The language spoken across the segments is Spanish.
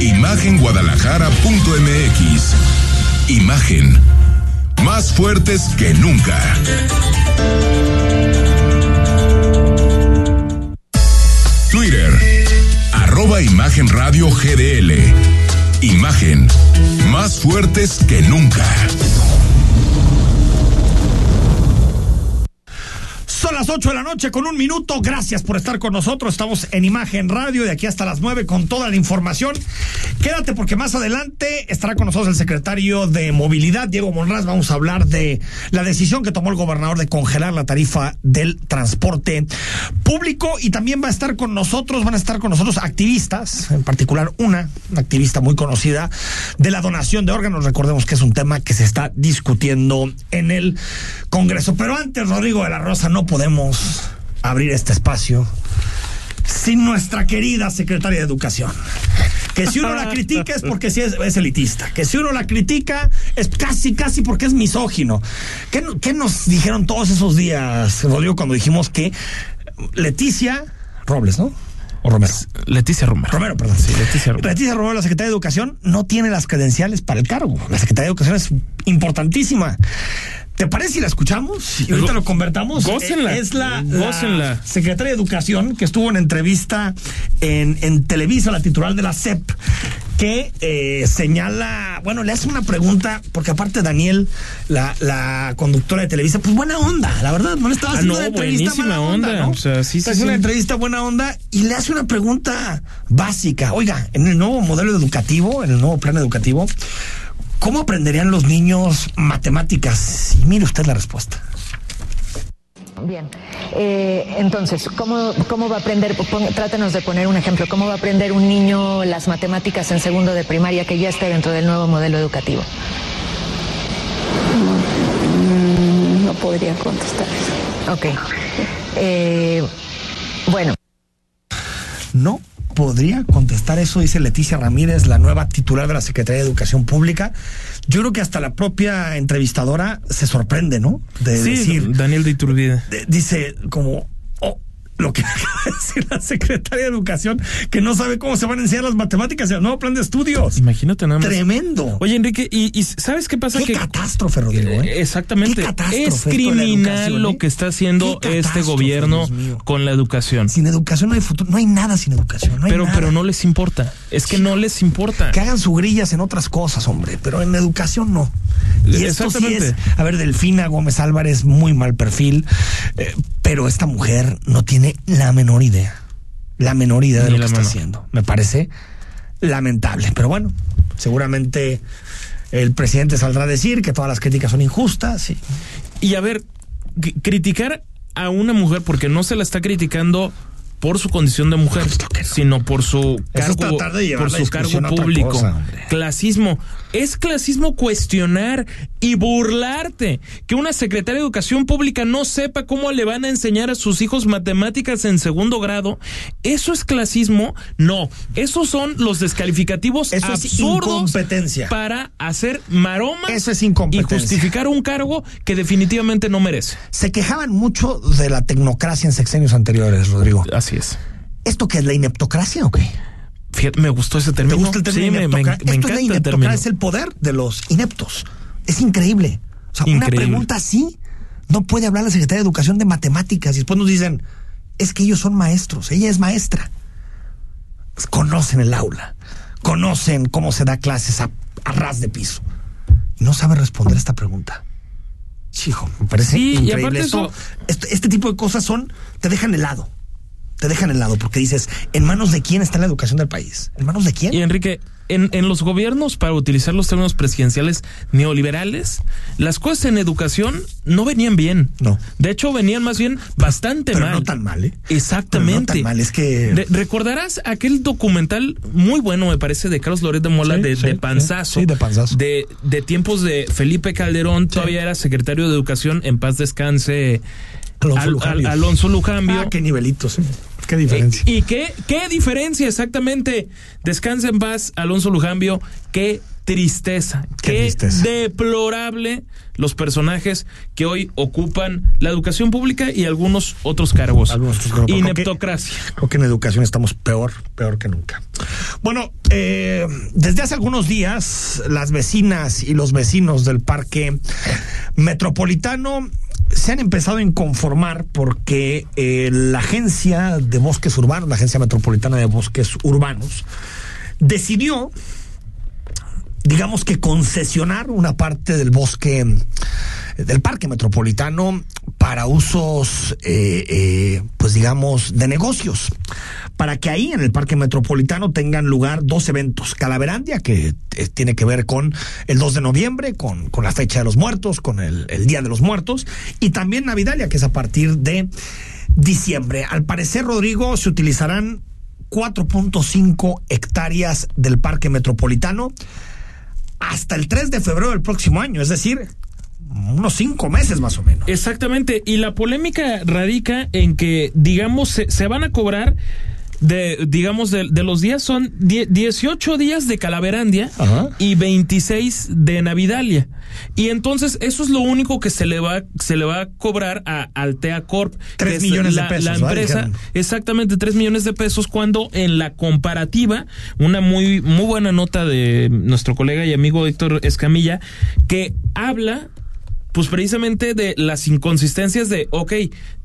Imagenguadalajara.mx. Imagen. Más fuertes que nunca. Twitter. Arroba Imagen Radio GDL. Imagen. Más fuertes que nunca. Son las 8 de la noche con un minuto. Gracias por estar con nosotros. Estamos en Imagen Radio de aquí hasta las 9 con toda la información. Quédate porque más adelante estará con nosotros el secretario de Movilidad, Diego Monraz. Vamos a hablar de la decisión que tomó el gobernador de congelar la tarifa del transporte público y también va a estar con nosotros, van a estar con nosotros activistas, en particular una, una activista muy conocida de la donación de órganos. Recordemos que es un tema que se está discutiendo en el Congreso. Pero antes, Rodrigo de la Rosa, no podemos abrir este espacio sin nuestra querida secretaria de Educación. Que si uno la critica es porque sí es, es elitista. Que si uno la critica es casi, casi porque es misógino. ¿Qué, qué nos dijeron todos esos días, Rodrigo, cuando dijimos que Leticia Robles, ¿no? ¿O Romero? Leticia Romero. Romero, perdón. Sí, Leticia Romero. Leticia Romero, la secretaria de Educación, no tiene las credenciales para el cargo. La secretaria de Educación es importantísima. ¿Te parece si la escuchamos? Y ahorita lo convertamos. Gócenla. Es la, Gócenla. la secretaria de Educación que estuvo en entrevista en, en Televisa, la titular de la CEP, que eh, señala, bueno, le hace una pregunta, porque aparte Daniel, la, la conductora de Televisa, pues buena onda, la verdad, no le estaba Ah, haciendo no, una entrevista mala onda, onda, ¿no? o sea, sí, Está sí, haciendo una sí. entrevista buena onda y le hace una pregunta básica. Oiga, en el nuevo modelo educativo, en el nuevo plan educativo, ¿cómo aprenderían los niños matemáticas? Y mire usted la respuesta. Bien, Eh, entonces, ¿cómo, ¿cómo va a aprender? Pon- trátenos de poner un ejemplo. ¿Cómo va a aprender un niño las matemáticas en segundo de primaria que ya esté dentro del nuevo modelo educativo? Mm, No podría contestar eso. Ok. Eh, bueno. No podría contestar eso, dice Leticia Ramírez, la nueva titular de la Secretaría de Educación Pública. Yo creo que hasta la propia entrevistadora se sorprende, ¿no? De Sí, decir, Daniel de Iturbide. de- dice como, lo que acaba de decir la Secretaria de Educación, que no sabe cómo se van a enseñar las matemáticas y el nuevo plan de estudios. Imagínate nada más. Tremendo. Oye, Enrique, ¿y, y sabes qué pasa? Qué que catástrofe, Rodrigo. ¿eh? Eh, Exactamente. Catástrofe Es criminal lo ¿eh? que está haciendo este gobierno con la educación. Sin educación no hay futuro, no hay nada sin educación. No pero, nada. pero no les importa. Es que no les importa. Que hagan su grillas en otras cosas, hombre, pero en educación no. Y esto sí Exactamente. es, a ver, Delfina Gómez Álvarez, muy mal perfil, eh, pero esta mujer no tiene la menor idea, la menor idea de Ni lo que está menor. haciendo. Me parece lamentable, pero bueno, seguramente el presidente saldrá a decir que todas las críticas son injustas y Y a ver, criticar a una mujer porque no se la está criticando por su condición de mujer, no. sino por su cargo, por su cargo público. cosa, clasismo. Es clasismo cuestionar y burlarte que una secretaria de Educación Pública no sepa cómo le van a enseñar a sus hijos matemáticas en segundo grado. ¿Eso es clasismo? No. Esos son los descalificativos Eso es absurdos incompetencia. para hacer maromas Eso es y justificar un cargo que definitivamente no merece. se quejaban mucho de la tecnocracia en sexenios anteriores, Rodrigo. Así es. ¿Esto qué es la ineptocracia o qué? Fíjate, me gustó ese ¿Te término. gusta el término Sí, me, me, Esto es encanta la el término. es el poder de los ineptos. Es increíble. O sea, una pregunta así no puede hablar la Secretaría de Educación de Matemáticas y después nos dicen, es que ellos son maestros, ella es maestra. conocen el aula, conocen cómo se da clases a, a ras de piso. Y no saben responder esta pregunta. Chijo, me parece Sí, increíble. Esto- eso- este, este tipo de cosas son, te dejan helado. Te dejan helado porque dices, ¿en manos de quién está la educación del país? ¿En manos de quién? Y Enrique, en, en los gobiernos, para utilizar los términos presidenciales neoliberales, las cosas en educación no venían bien. No. De hecho, venían más bien bastante Pero mal. no tan mal, ¿eh? Exactamente. Pero no tan mal, es que- Re- recordarás aquel documental muy bueno, me parece, de Carlos Loret de Mola, Sí, de, sí, de. Panzazo. Sí, de Panzazo. De, de tiempos de Felipe Calderón, todavía era secretario de Educación, en paz descanse. Alonso Al- Lujambio. Al- Alonso Lujambio. Ah, qué nivelitos, ¿eh? Qué diferencia. ¿Y qué, qué diferencia exactamente? Descansa en paz, Alonso Lujambio. Qué tristeza. Qué Qué, tristeza. deplorable los personajes que hoy ocupan la educación pública y algunos otros cargos. Algunos otros cargos. Creo que- Ineptocracia. Creo que en educación estamos peor, peor que nunca. Bueno, eh, desde hace algunos días, las vecinas y los vecinos del parque metropolitano se han empezado a inconformar porque eh, la agencia de bosques urbanos, la agencia metropolitana de bosques urbanos, decidió digamos que concesionar una parte del bosque del parque metropolitano para usos eh, eh, pues digamos de negocios para que ahí en el parque metropolitano tengan lugar dos eventos. Calaverandia que eh, tiene que ver con el 2 de noviembre con, con la fecha de los muertos con el, el día de los muertos y también Navidalia que es a partir de diciembre. Al parecer Rodrigo se utilizarán 4.5 hectáreas del parque metropolitano hasta el 3 de febrero del próximo año, es decir, unos cinco meses más o menos. Exactamente. Y la polémica radica en que, digamos, se, se van a cobrar de, digamos, de, de los días son die- 18 días de Calaverandia Ajá. y 26 de Navidalia. Y entonces eso es lo único que se le va, se le va a cobrar a Altea Corp. Tres que es millones de pesos, La empresa, exactamente 3 millones de pesos, cuando en la comparativa, una muy, muy buena nota de nuestro colega y amigo Héctor Escamilla, que habla pues precisamente de las inconsistencias de, ok,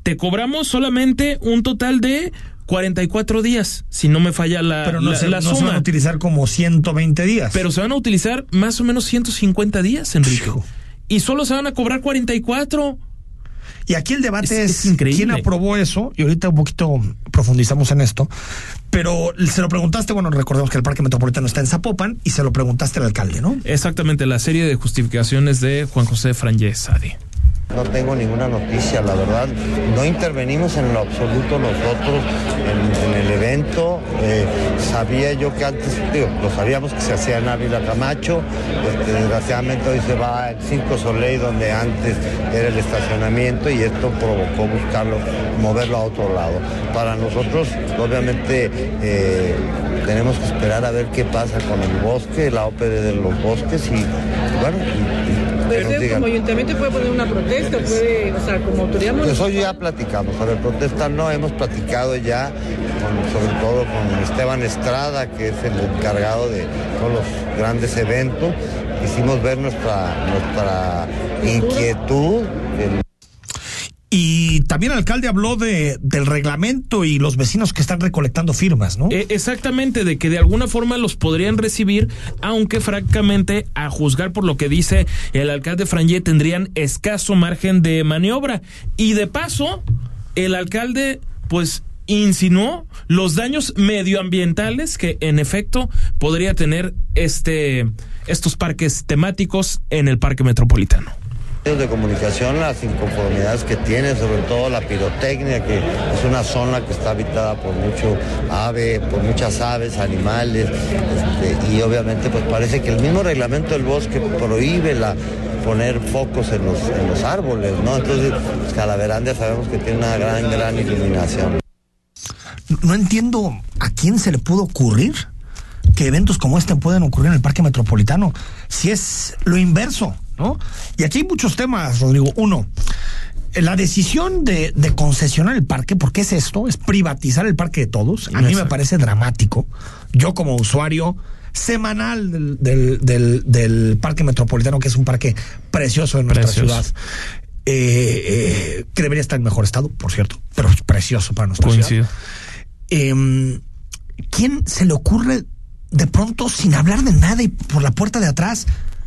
te cobramos solamente un total de 44 días, si no me falla la, Pero no, la- se, la no se suma. van a utilizar como 120 días. Pero se van a utilizar más o menos 150 días, Enrique. Hijo. Y solo se van a cobrar 44. y aquí el debate Es- es, quién aprobó eso, y ahorita un poquito profundizamos en esto, pero se lo preguntaste, bueno, recordemos que el Parque Metropolitano está en Zapopan, y se lo preguntaste al alcalde, ¿no? Exactamente, la serie de justificaciones de Juan José Frangés Sadi. No tengo ninguna noticia, la verdad. No intervenimos en lo absoluto nosotros en, el evento. Eh, sabía yo que antes, digo, lo sabíamos que se hacía en Ávila Camacho. Este, desgraciadamente hoy se va el Circo Soleil, donde antes era el estacionamiento, y esto provocó buscarlo, moverlo a otro lado. Para nosotros, obviamente, eh, tenemos que esperar a ver qué pasa con el bosque, la ópera de los bosques, y bueno, y- digan. como ayuntamiento puede poner una protesta, puede, o sea, como autoridad Pues hoy ya platicamos, ver, protesta no, hemos platicado ya, con- sobre todo con Esteban Estrada, que es el encargado de todos los grandes eventos. Quisimos ver nuestra, nuestra inquietud, el- Y también el alcalde habló de, del reglamento y los vecinos que están recolectando firmas, ¿no? Eh, exactamente, de que de alguna forma los podrían recibir, aunque francamente, a juzgar por lo que dice el alcalde Frangé, tendrían escaso margen de maniobra. Y de paso, el alcalde, pues, insinuó los daños medioambientales que en efecto podría tener este estos parques temáticos en el parque metropolitano. De comunicación, las inconformidades que tiene, sobre todo la pirotecnia, que es una zona que está habitada por mucho ave, por muchas aves, animales, este, y obviamente pues parece que el mismo reglamento del bosque prohíbe la poner focos en los, en los árboles, ¿no? Entonces, pues, Calaverandia sabemos que tiene una gran, gran iluminación. No entiendo a quién se le pudo ocurrir que eventos como este pueden ocurrir en el Parque Metropolitano. Si es lo inverso, ¿no? Y aquí hay muchos temas, Rodrigo. Uno, la decisión de, de concesionar el parque, porque es esto, es privatizar el parque de todos. A mí me parece dramático. Yo como usuario semanal del, del, del- del Parque Metropolitano, que es un parque precioso en nuestra Precioso. ciudad. eh, eh, que debería estar en mejor estado, por cierto, pero es precioso para nuestra ciudad. Coincido. Eh, ¿quién se le ocurre de pronto, sin hablar de nada y por la puerta de atrás,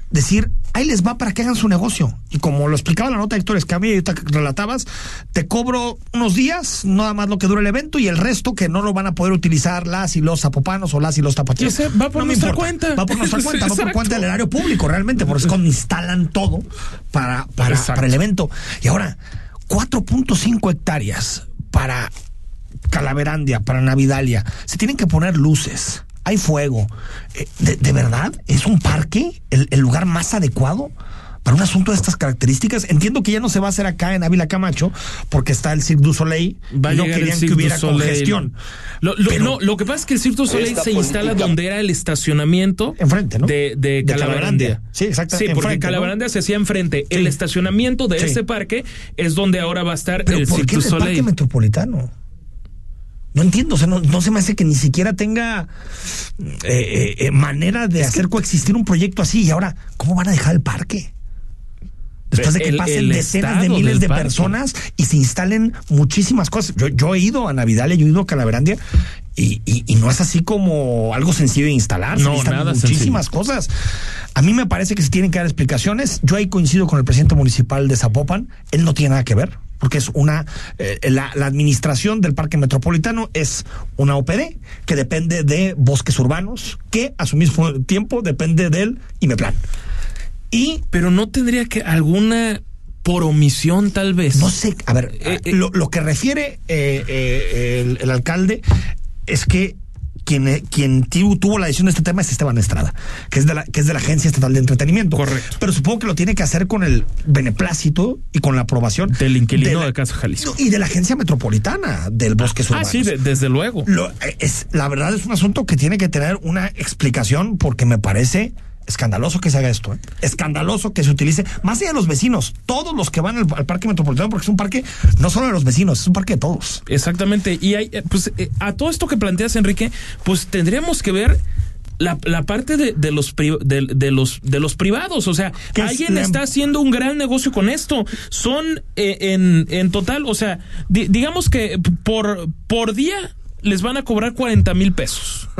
decir, ahí les va para que hagan su negocio. Y como lo explicaba la nota de Héctor Escamilla y ahorita que relatabas, te cobro unos días, nada más lo que dura el evento, y el resto que no lo van a poder utilizar las y los zapopanos o las y los tapatíos. Ese va por No nuestra cuenta. Va por nuestra cuenta, va por Exacto. cuenta del erario público, realmente, porque es cuando instalan todo para, para, Exacto. para el evento. Y ahora, 4.5 hectáreas para Calaverandia, para Navidalia. Se tienen que poner luces. Hay fuego. Eh, ¿De, de verdad es un parque el, el lugar más adecuado para un asunto de estas características? Entiendo que ya no se va a hacer acá en Ávila Camacho porque está el Cirque du Soleil Va a y no querían que hubiera Soleil. congestión. Lo, lo- Pero- no, lo que pasa es que el Cirque du Soleil se instala donde era el estacionamiento Enfrente, ¿no? de, de. Sí, exacto, Sí, porque enfrente, ¿no? Calaverandia se hacía enfrente. Sí. El estacionamiento de Sí. ese parque es donde ahora va a estar Pero el ¿por Cirque qué du en el Parque Soleil. Metropolitano? No entiendo, o sea, no, no se me hace que ni siquiera tenga eh, eh, eh, manera de hacer coexistir un proyecto así. Y ahora, ¿cómo van a dejar el parque? Después de que El- pasen el decenas de miles de parque. personas y se instalen muchísimas cosas. Yo, yo he ido a Navidad, yo he ido a Calaverandia y, y- y no es así como algo sencillo de instalar. se No, necesitan nada muchísimas cosas. A mí me parece que se tienen que dar explicaciones. Yo ahí coincido con el presidente municipal de Zapopan. Él no tiene nada que ver, porque es una. eh, la, la administración del Parque Metropolitano es una OPD que depende de bosques urbanos, que a su mismo tiempo depende del IMEPLAN. Y Pero no tendría que alguna por omisión tal vez. no sé, a ver, Eh, eh. lo, lo que refiere el, el alcalde es que quien, eh, quien tu- tuvo la decisión de este tema es Esteban Estrada, que es de la, que es de la Agencia Estatal de Entretenimiento. Correcto. Pero supongo que lo tiene que hacer con el beneplácito y con la aprobación Del inquilino la- de Casa Jalisco. Y de la Agencia Metropolitana del Bosque Ah, sí, de- desde luego. Lo- eh, es, la verdad es un asunto que tiene que tener una explicación porque me parece escandaloso que se haga esto. ¿eh? Escandaloso que se utilice, más allá de los vecinos, todos los que van al, al parque metropolitano, porque es un parque no solo de los vecinos, es un parque de todos. Exactamente. Y hay, eh, pues, eh, a todo esto que planteas, Enrique, pues tendríamos que ver la, la parte de, de los pri- de, de los de los privados. O sea, es alguien está haciendo un gran negocio con esto. Son eh, en, en total, o sea, di- digamos que por, por día les van a cobrar 40 mil pesos.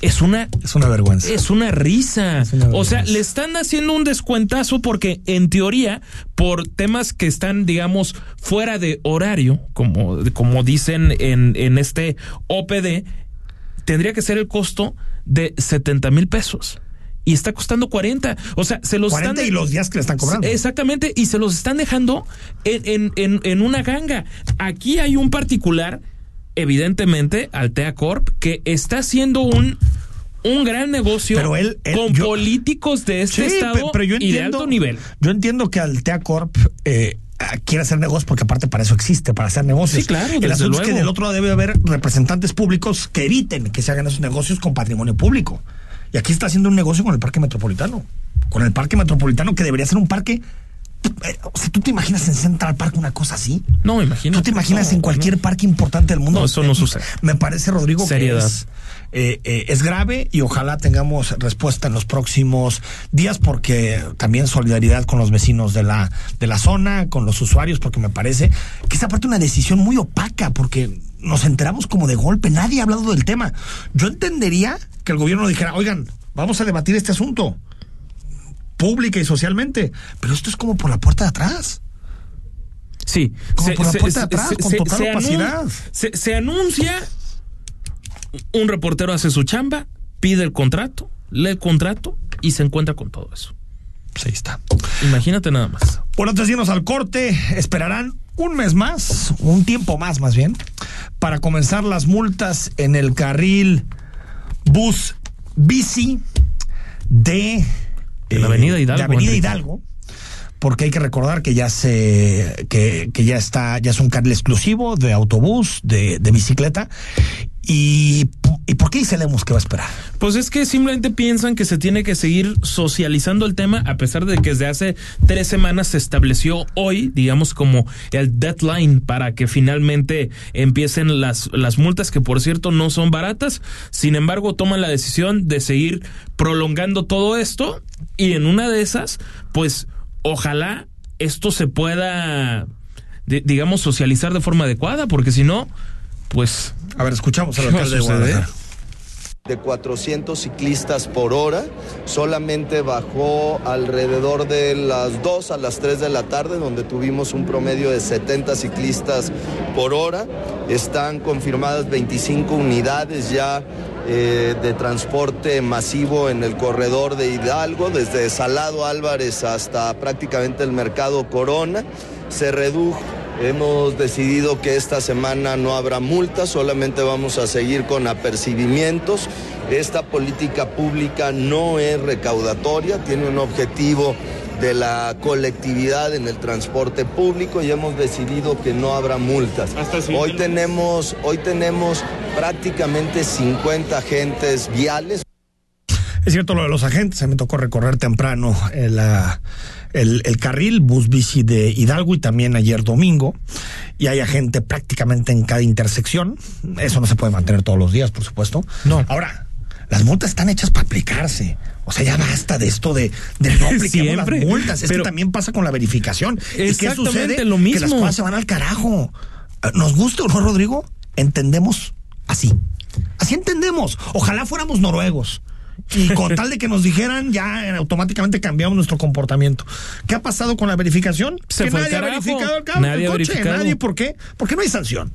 Es una Es una vergüenza. es una risa. una o sea, le están haciendo un descuentazo porque en teoría, por temas que están, digamos, fuera de horario, como, como dicen en, en este OPD, tendría que ser el costo de 70 mil pesos. Y está costando 40. O sea, se los 40 están... y los días que le están cobrando. Exactamente, y se los están dejando en, en, en, en una ganga. Aquí hay un particular, evidentemente, Altea Corp, que está haciendo un, un gran negocio Pero él- él- con yo- políticos de este Sí, estado pe- pero yo y de alto nivel. Yo entiendo que Altea Corp eh, ah, quiere hacer negocios porque aparte para eso existe, para hacer negocios. Sí, claro, El asunto es que del otro lado debe haber representantes públicos que eviten que se hagan esos negocios con patrimonio público. Y aquí está haciendo un negocio con el Parque Metropolitano. Con el Parque Metropolitano que debería ser un parque... O sea, ¿tú te imaginas en Central Park una cosa así? No, imagino. ¿Tú te imaginas en cualquier parque importante del mundo? No, eso no Eh, sucede. Me parece, Rodrigo, Seriedad. que es, eh, eh, es grave y ojalá tengamos respuesta en los próximos días porque también solidaridad con los vecinos de la, de la zona, con los usuarios, porque me parece que es aparte una decisión muy opaca porque nos enteramos como de golpe, nadie ha hablado del tema. Yo entendería que el gobierno dijera, oigan, vamos a debatir este asunto pública y socialmente, pero esto es como por la puerta de atrás. Sí. Como por la puerta de atrás, con total opacidad. se- se anuncia, un reportero hace su chamba, pide el contrato, lee el contrato y se encuentra con todo eso. Pues ahí está. Imagínate nada más. Bueno, antes de irnos al corte, esperarán un mes más, un tiempo más más bien, para comenzar las multas en el carril bus bici de, De la Avenida Hidalgo, de Avenida Enrique. Hidalgo. Porque hay que recordar que ya se, que, que ya está, ya es un carril exclusivo de autobús, de, de bicicleta. Y, ¿Y por qué dice Lemus que va a esperar? Pues es que simplemente piensan que se tiene que seguir socializando el tema, a pesar de que desde hace tres semanas se estableció hoy, digamos, como el deadline para que finalmente empiecen las, las multas, que por cierto no son baratas. Sin embargo, toman la decisión de seguir prolongando todo esto y en una de esas, pues ojalá esto se pueda, di- digamos, socializar de forma adecuada, porque si no, pues A ver, escuchamos al ¿Qué va a alcalde de? Guadalajara. de 400 ciclistas por hora. Solamente bajó alrededor de las 2 a las 3 de la tarde, donde tuvimos un promedio de 70 ciclistas por hora. Están confirmadas 25 unidades ya eh, de transporte masivo en el corredor de Hidalgo, desde Salado Álvarez hasta prácticamente el mercado Corona. Se redujo Hemos decidido que esta semana no habrá multas, solamente vamos a seguir con apercibimientos. Esta política pública no es recaudatoria, tiene un objetivo de la colectividad en el transporte público y hemos decidido que no habrá multas. Hoy tenemos, hoy tenemos prácticamente 50 agentes viales. Es cierto lo de los agentes, a mí me tocó recorrer temprano el, ah, el, el carril bus bici de Hidalgo y también ayer domingo, y hay agente prácticamente en cada intersección. Eso no se puede mantener todos los días, por supuesto. No. Ahora, las multas están hechas para aplicarse. O sea, ya basta de esto de, de no Siempre. las multas. Es Pero- que también pasa con la verificación. ¿Y qué sucede? lo Que las mismo. cosas se van al carajo. Eh, ¿Nos gusta o no, Rodrigo? Entendemos así. Así entendemos. Ojalá fuéramos noruegos. Y con tal de que nos dijeran, ya eh, automáticamente cambiamos nuestro comportamiento. ¿Qué ha pasado con la verificación? Se que fue nadie ha verificado el, carro, Nadie el coche. verificado. Nadie. ¿Por qué? Porque no hay sanción.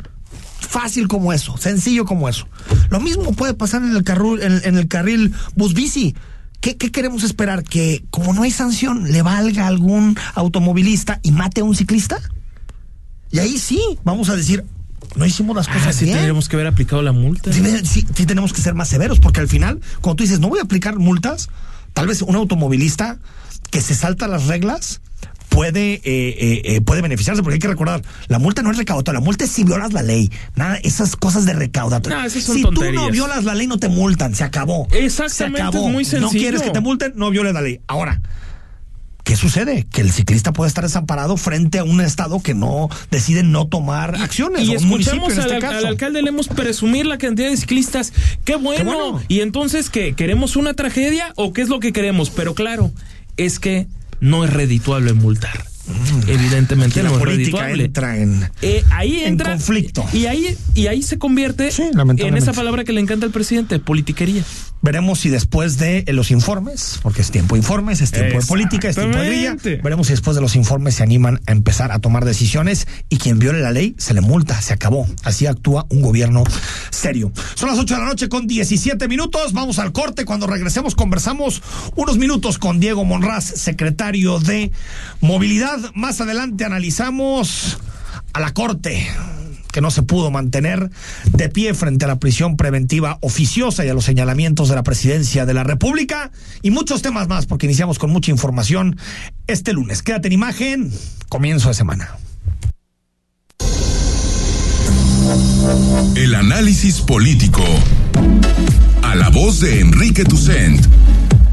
Fácil como eso, sencillo como eso. Lo mismo puede pasar en el, carril, en, en el carril bus bici. ¿Qué, ¿Qué queremos esperar? ¿Que como no hay sanción, le valga a algún automovilista y mate a un ciclista? Y ahí sí, vamos a decir, no hicimos las Ah, cosas sí bien. tendríamos que haber aplicado la multa. Sí, sí, sí tenemos que ser más severos, porque al final, cuando tú dices, no voy a aplicar multas, tal vez un automovilista que se salta las reglas puede, eh, eh, eh, puede beneficiarse, porque hay que recordar, la multa no es recaudatoria, la multa es si violas la ley. Nada, esas cosas de recaudatoria. No, si tú no violas la ley, no te multan, se acabó. Exactamente, Se acabó. es muy No sencillo. quieres que te multen, no violes la ley. Ahora, ¿Qué sucede? Que el ciclista puede estar desamparado frente a un estado que no decide no tomar acciones. Y o escuchamos en al, este al caso. alcalde, le hemos presumir la cantidad de ciclistas. ¡Qué bueno! Qué bueno. Y entonces, ¿qué? ¿Queremos una tragedia o qué es lo que queremos? Pero claro, es que no es redituable multar. Evidentemente Aquí la no política entra en... Eh, ahí en entra conflicto. Y ahí, y ahí se convierte Sí, en esa palabra que le encanta al presidente, politiquería. Veremos si después de eh, los informes, porque es tiempo de informes, es tiempo de política, es tiempo de grilla, veremos si después de los informes se animan a empezar a tomar decisiones y quien viole la ley se le multa, se acabó. Así actúa un gobierno serio. Son las 8 de la noche con 17 minutos, vamos al corte, cuando regresemos conversamos unos minutos con Diego Monraz, secretario de Movilidad. Más adelante analizamos a la corte que no se pudo mantener de pie frente a la prisión preventiva oficiosa y a los señalamientos de la presidencia de la República y muchos temas más, porque iniciamos con mucha información este lunes. Quédate en imagen, comienzo de semana. El análisis político. A la voz de Enrique Tucent.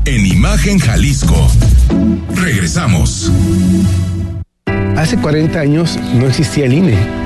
En Imagen Jalisco. Regresamos. Hace 40 años no existía el INE.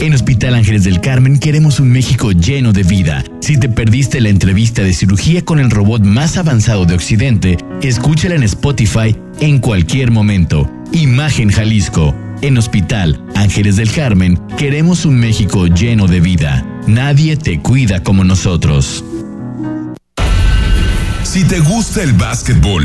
En Hospital Ángeles del Carmen queremos un México lleno de vida. Si te perdiste la entrevista de cirugía con el robot más avanzado de Occidente, escúchala en Spotify en cualquier momento. Imagen Jalisco. En Hospital Ángeles del Carmen queremos un México lleno de vida. Nadie te cuida como nosotros. Si te gusta el básquetbol,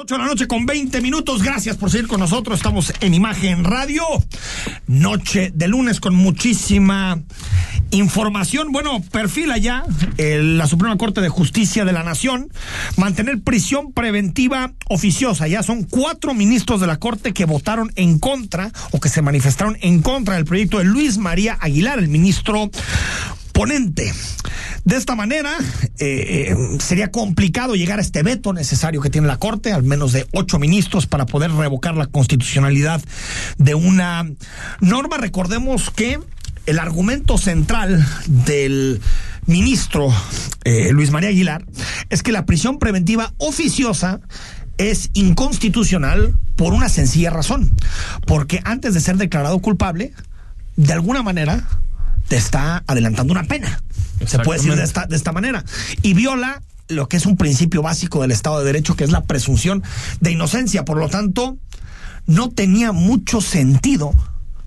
8 de la noche con 20 minutos. Gracias por seguir con nosotros. Estamos en Imagen Radio. Noche de lunes con muchísima información. Bueno, perfila ya el- la Suprema Corte de Justicia de la Nación mantener prisión preventiva oficiosa. Ya son cuatro ministros de la Corte que votaron en contra o que se manifestaron en contra del proyecto de Luis María Aguilar, el ministro ponente. De esta manera, eh, eh, sería complicado llegar a este veto necesario que tiene la Corte, al menos de ocho ministros, para poder revocar la constitucionalidad de una norma. Recordemos que el argumento central del ministro eh, Luis María Aguilar es que la prisión preventiva oficiosa es inconstitucional por una sencilla razón, porque antes de ser declarado culpable, de alguna manera te está adelantando una pena. Se puede decir de esta, de esta manera. Y viola lo que es un principio básico del Estado de Derecho, que es la presunción de inocencia. Por lo tanto, no tenía mucho sentido,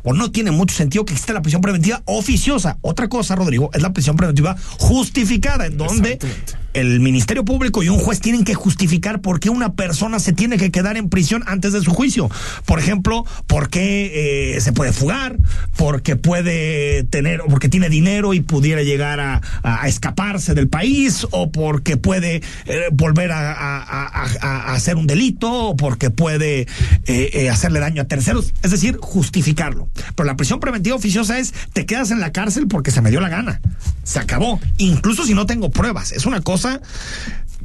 o no tiene mucho sentido que exista la prisión preventiva oficiosa. Otra cosa, Rodrigo, es la prisión preventiva justificada, en donde el Ministerio Público y un juez tienen que justificar por qué una persona se tiene que quedar en prisión antes de su juicio. Por ejemplo, por qué eh, se puede fugar, porque puede tener, porque tiene dinero y pudiera llegar a, escaparse del país, o porque puede eh, volver a hacer un delito, o porque puede eh, eh, hacerle daño a terceros. Es decir, justificarlo. Pero la prisión preventiva oficiosa es te quedas en la cárcel porque se me dio la gana. Se acabó. Incluso si no tengo pruebas. Es una cosa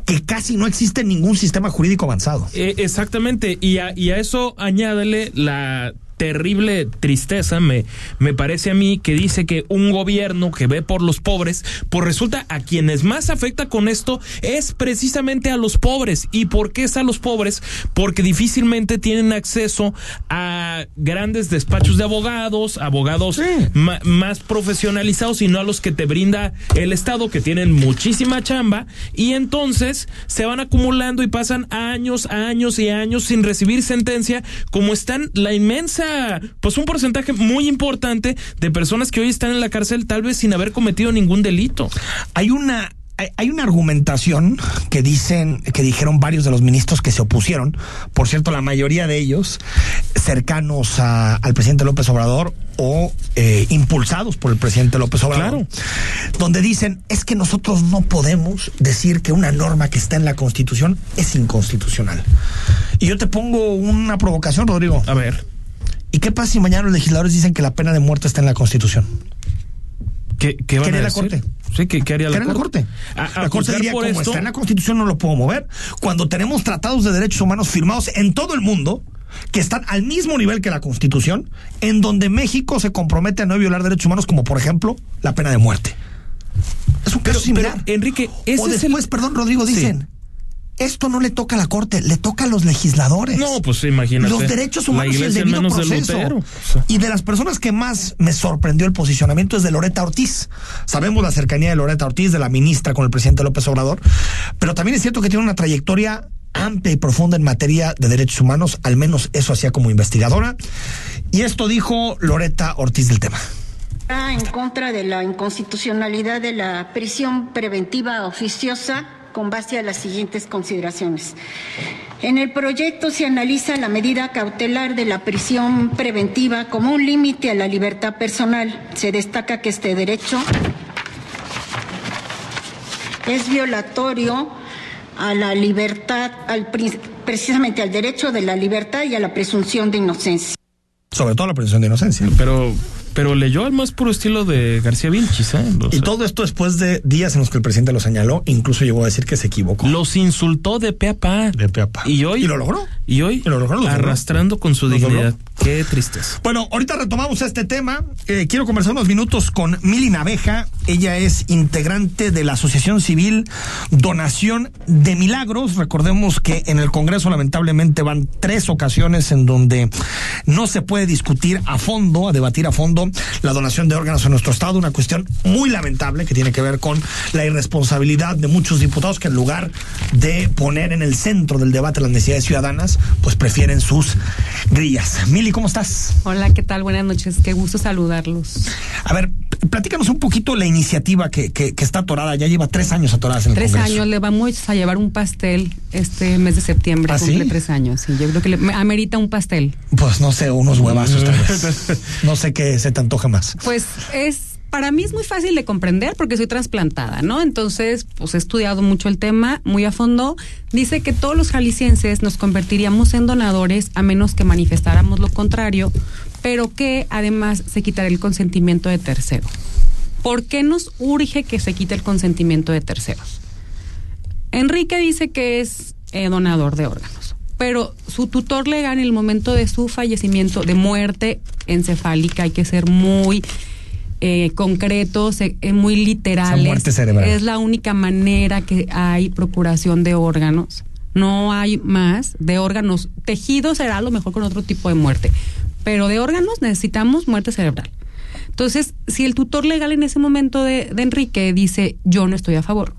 que casi no existe en ningún sistema jurídico avanzado. Eh, exactamente, y a, y a eso añádele la terrible tristeza, me, me parece a mí, que dice que un gobierno que ve por los pobres, pues resulta a quienes más afecta con esto es precisamente a los pobres. ¿Y por qué es a los pobres? Porque difícilmente tienen acceso a grandes despachos de abogados, abogados ma- más profesionalizados y no a los que te brinda el Estado, que tienen muchísima chamba, y entonces se van acumulando y pasan años, años y años sin recibir sentencia, como están la inmensa, pues un porcentaje muy importante de personas que hoy están en la cárcel tal vez sin haber cometido ningún delito. Hay una hay- una argumentación que dicen, que dijeron varios de los ministros que se opusieron, por cierto, la mayoría de ellos cercanos a- al presidente López Obrador o eh, impulsados por el presidente López Obrador, donde dicen es que nosotros no podemos decir que una norma que está en la Constitución es inconstitucional. Y yo te pongo una provocación, Rodrigo. A ver. ¿Y qué pasa si mañana los legisladores dicen que la pena de muerte está en la Constitución? ¿Qué, qué van haría a la? Corte? Sí, ¿qué, qué haría ¿Qué la haría la Corte? Corte? A- a la Corte diría, como esto- está en la Constitución, no lo puedo mover. Cuando tenemos tratados de derechos humanos firmados en todo el mundo, que están al mismo nivel que la Constitución, en donde México se compromete a no violar derechos humanos, como por ejemplo la pena de muerte. Es un caso similar. Enrique, ese o es el- perdón, Rodrigo, Sí. Esto no le toca a la Corte, le toca a los legisladores. No, pues imagínate. Los derechos humanos y el debido de proceso. Lutero. Y de las personas que más me sorprendió el posicionamiento es de Loreta Ortiz. Sabemos la cercanía de Loreta Ortiz, de la ministra con el presidente López Obrador, pero también es cierto que tiene una trayectoria amplia y profunda en materia de derechos humanos, al menos eso hacía como investigadora. Y esto dijo Loreta Ortiz del tema. Está en contra de la inconstitucionalidad de la prisión preventiva oficiosa con base a las siguientes consideraciones. En el proyecto se analiza la medida cautelar de la prisión preventiva como un límite a la libertad personal. Se destaca que este derecho es violatorio a la libertad, al, precisamente al derecho de la libertad y a la presunción de inocencia. Sobre todo la presunción de inocencia. Pero Pero leyó al más puro estilo de García Vilchis, ¿eh? O Y todo esto después de días en los que el presidente lo señaló, incluso llegó a decir que se equivocó. los insultó de pe a pa. De pe a pa. Y hoy. ¿Y lo logró? Y hoy. ¿Y lo logró? ¿Lo logró? arrastrando con su ¿Lo logró? Qué tristeza. Bueno, ahorita retomamos este tema. Eh, quiero conversar unos minutos con Mili Naveja. Ella es integrante de la Asociación Civil Donación de Milagros. Recordemos que en el Congreso lamentablemente van tres ocasiones en donde no se puede discutir a fondo, a debatir a fondo la donación de órganos en nuestro Estado. Una cuestión muy lamentable que tiene que ver con la irresponsabilidad de muchos diputados que en lugar de poner en el centro del debate las necesidades ciudadanas, pues prefieren sus grillas. Mili, ¿cómo estás? Hola, ¿qué tal? Buenas noches. Qué gusto saludarlos. A ver, platícanos un poquito la iniciativa que, que, que está atorada. Ya lleva tres años atorada en el Tres Congreso. años le vamos a llevar un pastel este mes de septiembre. ¿Ah, cumple sí? tres años. Sí, yo creo que le me- amerita un pastel. Pues no sé, unos huevazos tal vez. No sé qué se te antoja más. Pues es para mí es muy fácil de comprender porque soy trasplantada, ¿no? Entonces, pues he estudiado mucho el tema muy a fondo. Dice que todos los jaliscienses nos convertiríamos en donadores a menos que manifestáramos lo contrario, pero que además se quitará el consentimiento de tercero. ¿Por qué nos urge que se quite el consentimiento de terceros? Enrique dice que es eh, donador de órganos, pero su tutor legal en el momento de su fallecimiento, de muerte encefálica, hay que ser muy eh, concretos, eh, eh, muy literales. muerte cerebral. Es la única manera que hay procuración de órganos. No hay más de órganos. Tejido será a lo mejor con otro tipo de muerte, pero de órganos necesitamos muerte cerebral. Entonces, si el tutor legal en ese momento de, de Enrique dice yo no estoy a favor,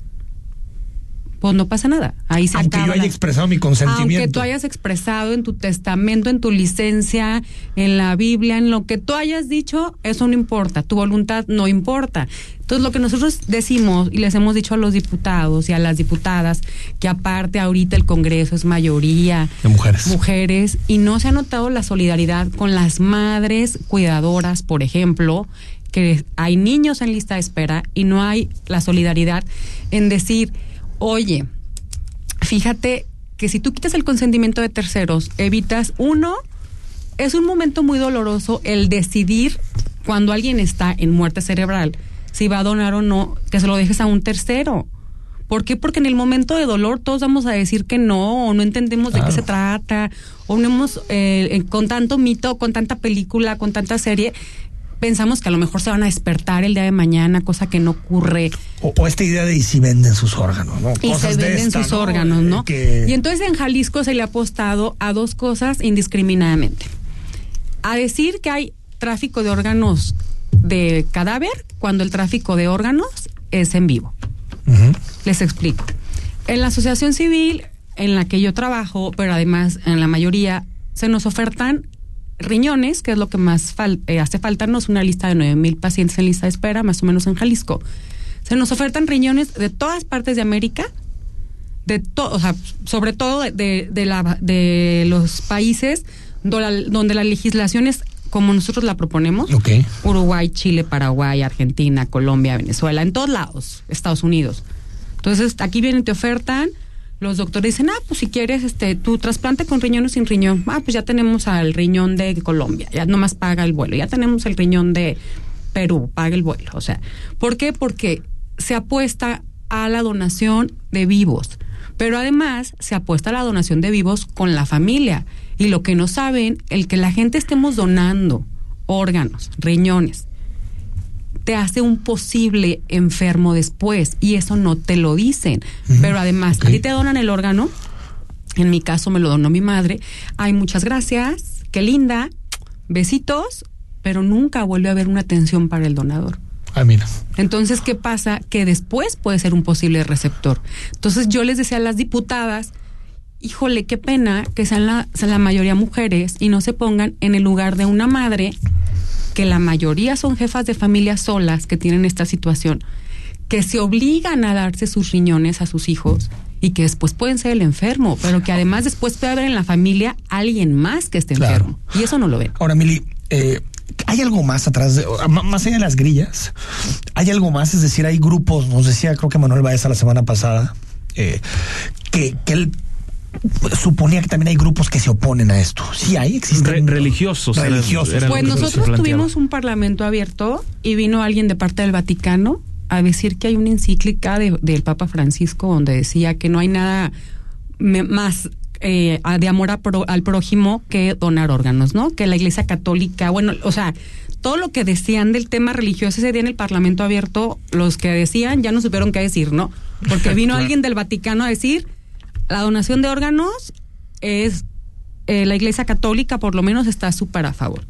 pues no pasa nada. Ahí se Aunque acaba yo haya la- expresado mi consentimiento. aunque tú hayas expresado en tu testamento, en tu licencia, en la Biblia, en lo que tú hayas dicho, eso no importa. Tu voluntad no importa. Entonces, lo que nosotros decimos y les hemos dicho a los diputados y a las diputadas, que aparte ahorita el Congreso es mayoría De mujeres. mujeres y no se ha notado la solidaridad con las madres cuidadoras, por ejemplo, que hay niños en lista de espera y no hay la solidaridad en decir, oye, fíjate que si tú quitas el consentimiento de terceros, evitas uno, es un momento muy doloroso el decidir cuando alguien está en muerte cerebral, si va a donar o no, que se lo dejes a un tercero. ¿Por qué? Porque en el momento de dolor todos vamos a decir que no, o no entendemos de qué se trata, o no hemos, eh, eh, con tanto mito, con tanta película, con tanta serie, pensamos que a lo mejor se van a despertar el día de mañana, cosa que no ocurre. O, o esta idea de y si venden sus órganos, ¿no? Y Cosas se de venden esta, sus órganos, ¿no? Que- Y entonces en Jalisco se le ha apostado a dos cosas indiscriminadamente. A decir que hay tráfico de órganos de cadáver cuando el tráfico de órganos es en vivo. Les explico. En la asociación civil en la que yo trabajo, pero además en la mayoría, se nos ofertan riñones, que es lo que más fal- eh, hace falta, no es una lista de nueve mil pacientes en lista de espera, más o menos en Jalisco. Se nos ofertan riñones de todas partes de América, de todo, o sea, sobre todo de, de, de la, de los países la- donde la legislación es como nosotros la proponemos. Uruguay, Chile, Paraguay, Argentina, Colombia, Venezuela, en todos lados, Estados Unidos. Entonces, aquí vienen, te ofertan, los doctores dicen, ah, pues si quieres, este, tu trasplante con riñón o sin riñón, ah, pues ya tenemos al riñón de Colombia, ya nomás paga el vuelo, ya tenemos el riñón de Perú, paga el vuelo. O sea, ¿por qué? Porque se apuesta a la donación de vivos, pero además se apuesta a la donación de vivos con la familia. Y lo que no saben, el que la gente estemos donando órganos, riñones, te hace un posible enfermo después y eso no te lo dicen. Pero además, a ti te donan el órgano, en mi caso me lo donó mi madre, ay, muchas gracias, qué linda, besitos, pero nunca vuelve a haber una atención para el donador. Ah, mira. Entonces, ¿qué pasa? Que después puede ser un posible receptor. Entonces, yo les decía a las diputadas, híjole, qué pena que sean la, sean la mayoría mujeres y no se pongan en el lugar de una madre, que la mayoría son jefas de familias solas que tienen esta situación, que se obligan a darse sus riñones a sus hijos y que después pueden ser el enfermo, pero que además después puede haber en la familia alguien más que esté enfermo. Y eso no lo ven. Ahora, Mili, eh, ¿hay algo más atrás, de, más allá de las grillas? ¿Hay algo más? Es decir, hay grupos, nos decía creo que Manuel Baeza la semana pasada, eh, que, que él suponía que también hay grupos que se oponen a esto. Sí hay, existen religiosos. Religiosos. Pues nosotros tuvimos un parlamento abierto y vino alguien de parte del Vaticano a decir que hay una encíclica de- del Papa Francisco donde decía que no hay nada me- más eh, a- de amor a pro- al prójimo que donar órganos, ¿no? Que la Iglesia Católica, bueno, o sea, todo lo que decían del tema religioso ese día en el Parlamento abierto, los que decían ya no supieron qué decir, ¿no? Porque vino Claro. alguien del Vaticano a decir la donación de órganos es eh, la Iglesia Católica por lo menos está súper a favor.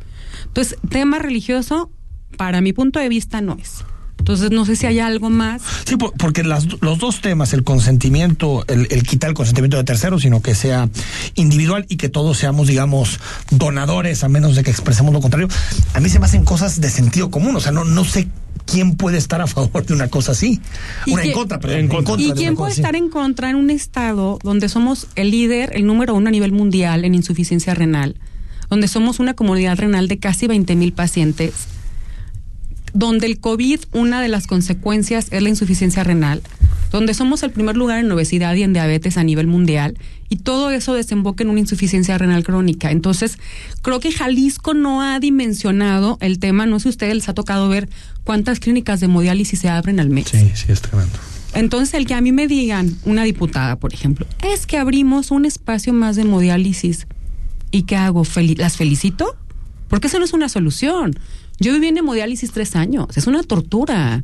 Entonces, tema religioso, para mi punto de vista, no es. Entonces, no sé si hay algo más. Sí, por- porque las- los dos temas, el consentimiento, el, el quitar el consentimiento de terceros, sino que sea individual y que todos seamos, digamos, donadores, a menos de que expresemos lo contrario, a mí se me hacen cosas de sentido común. O sea, no, no sé quién puede estar a favor de una cosa así. ¿Y Una en contra, perdón. en contra de ¿Y quién puede estar en contra en un estado donde somos el líder, el número uno a nivel mundial en insuficiencia renal, donde somos una comunidad renal de casi 20 mil pacientes, donde el COVID, una de las consecuencias es la insuficiencia renal, donde somos el primer lugar en obesidad y en diabetes a nivel mundial, y todo eso desemboca en una insuficiencia renal crónica. Entonces, creo que Jalisco no ha dimensionado el tema, no sé si a ustedes les ha tocado ver cuántas clínicas de hemodiálisis se abren al mes. Sí, sí, es tremendo. Entonces, el que a mí me digan, una diputada, por ejemplo, es que abrimos un espacio más de hemodiálisis. ¿Y qué hago? Fel- ¿Las felicito? Porque eso no es una solución. Yo viví en hemodiálisis tres años. Es una tortura.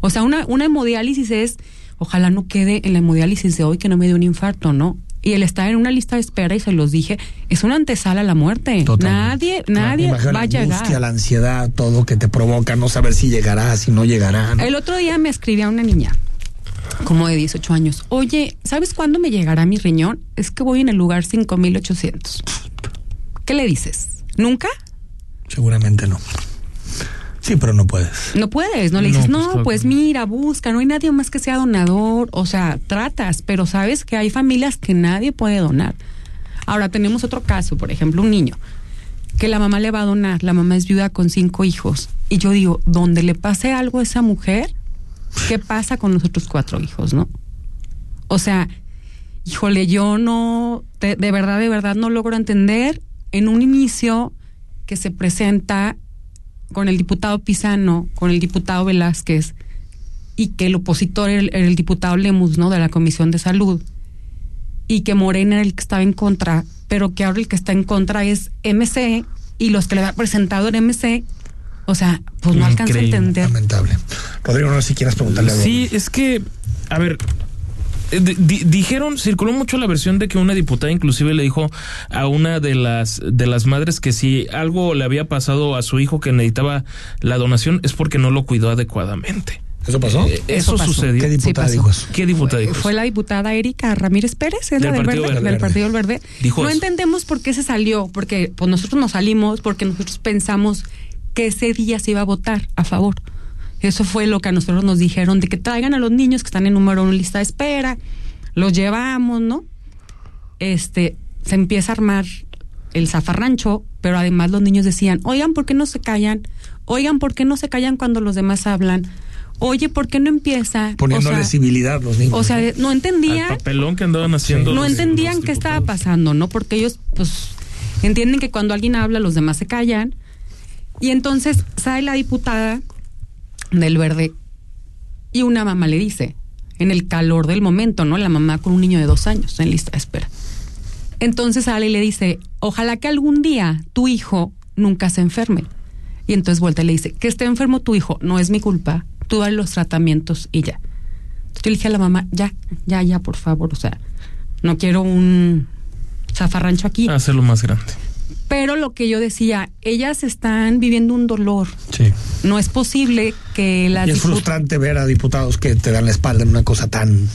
O sea, una, una hemodiálisis es, ojalá no quede en la hemodiálisis de hoy que no me dé un infarto, ¿no? Y el estar en una lista de espera, y se los dije, es una antesala a la muerte. Nadie, nadie Imagino va a la angustia, la ansiedad, todo que te provoca, no saber si llegará, si no llegará. ¿no? El otro día me escribía una niña, como de 18 años. Oye, ¿sabes cuándo me llegará mi riñón? Es que voy en el lugar 5800. ¿Qué le dices? ¿Nunca? Seguramente no. Sí, pero no puedes. No puedes, no le No, dices, pues, no, pues no. mira, busca, no hay nadie más que sea donador, o sea, tratas, pero sabes que hay familias que nadie puede donar. Ahora tenemos otro caso, por ejemplo, un niño que la mamá le va a donar, la mamá es viuda con cinco hijos, y yo digo, donde le pase algo a esa mujer, ¿qué pasa con los otros cuatro hijos, no? O sea, híjole, yo no, de, de verdad, de verdad no logro entender en un inicio que se presenta con el diputado Pisano, con el diputado Velázquez, y que el opositor era el, era el diputado Lemus, ¿no? De la Comisión de Salud, y que Morena era el que estaba en contra, pero que ahora el que está en contra es MC, y los que le había presentado era MC, o sea, pues no alcanzo a entender. Lamentable. Rodrigo, no sé si quieras preguntarle algo. Sí, es que, a ver, di- di- dijeron, circuló mucho la versión de que una diputada inclusive le dijo a una de las de las madres que si algo le había pasado a su hijo que necesitaba la donación es porque no lo cuidó adecuadamente. ¿Eso pasó? Eh, eso, pasó. sucedió. ¿Qué diputada Sí dijo eso? ¿Qué diputada dijo? Fue la diputada Erika Ramírez Pérez, es la Del del Partido Verde, Verde. del Partido Verde. Dijo no eso. entendemos por qué se salió, porque pues nosotros nos salimos porque nosotros pensamos que ese día se iba a votar a favor. Eso fue lo que a nosotros nos dijeron, de que traigan a los niños que están en número uno en lista de espera, los llevamos, ¿no? Este, se empieza a armar el zafarrancho, pero además los niños decían, oigan, ¿por qué no se callan? Oigan, ¿por qué no se callan cuando los demás hablan? Oye, ¿por qué no empieza? Poniéndole o sea, civilidad los niños. o sea, no Al entendían, papelón que andaban haciendo. no los- entendían los qué estaba pasando, ¿no? Porque ellos, pues, entienden que cuando alguien habla, los demás se callan. Y entonces sale la diputada del verde y una mamá le dice, en el calor del momento, ¿no? La mamá con un niño de dos años en lista espera. Entonces sale y le dice, ojalá que algún día tu hijo nunca se enferme. Y entonces vuelta y le dice, que esté enfermo tu hijo, no es mi culpa, tú dale los tratamientos y ya. Entonces yo le dije a la mamá, ya, ya, ya, por favor, o sea, no quiero un zafarrancho aquí. Hacerlo más grande. Pero lo que yo decía, ellas están viviendo un dolor. Sí. No es posible que las Y es frustrante ver a diputados que te dan la espalda en una cosa tan.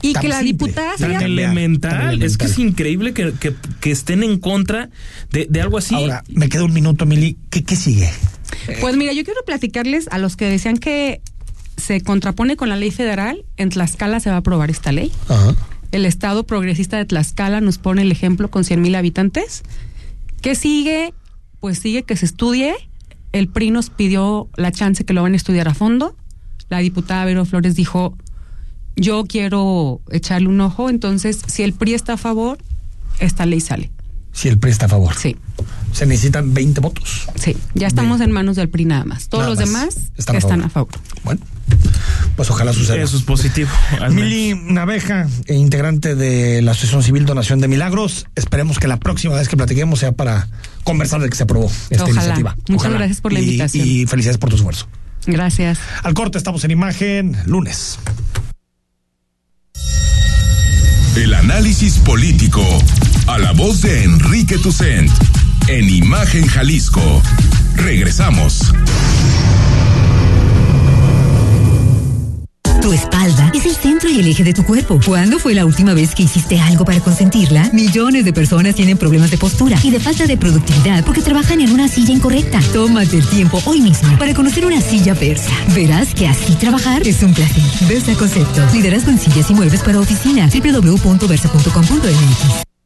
y tan que la simple, diputada tan siga- Tan elemental. Es que es increíble que, que- que estén en contra de, de algo así. Ahora, me queda un minuto, Mili. ¿Qué, qué sigue? Pues mira, yo quiero platicarles a los que decían que se contrapone con la ley federal, en Tlaxcala se va a aprobar esta ley. Ajá. El Estado progresista de Tlaxcala nos pone el ejemplo con 100 mil habitantes. ¿Qué sigue? Pues sigue que se estudie. El PRI nos pidió la chance que lo van a estudiar a fondo. La diputada Vero Flores dijo, yo quiero echarle un ojo, entonces si el PRI está a favor, esta ley sale. Si el PRI está a favor. Sí. Se necesitan 20 votos. Sí, ya estamos en manos del PRI nada más. Todos Nada los más. demás Están están, a a favor. Bueno, pues ojalá suceda. Eso es positivo. Mili Naveja, eh, integrante de la Asociación Civil Donación de Milagros. Esperemos que la próxima vez que platiquemos sea para conversar de que se aprobó esta Ojalá. iniciativa. Muchas gracias por la Y- invitación. Y felicidades por tu esfuerzo. Gracias. Al corte estamos en imagen lunes. El análisis político. A la voz de Enrique Tucent. En Imagen Jalisco. Regresamos. Tu espalda es el centro y el eje de tu cuerpo. ¿Cuándo fue la última vez que hiciste algo para consentirla? Millones de personas tienen problemas de postura y de falta de productividad porque trabajan en una silla incorrecta. Tómate el tiempo hoy mismo para conocer una silla Versa. Verás que así trabajar es un placer. Versa Concepto. Liderazgo en sillas y muebles para oficina. www.versa.com.mx.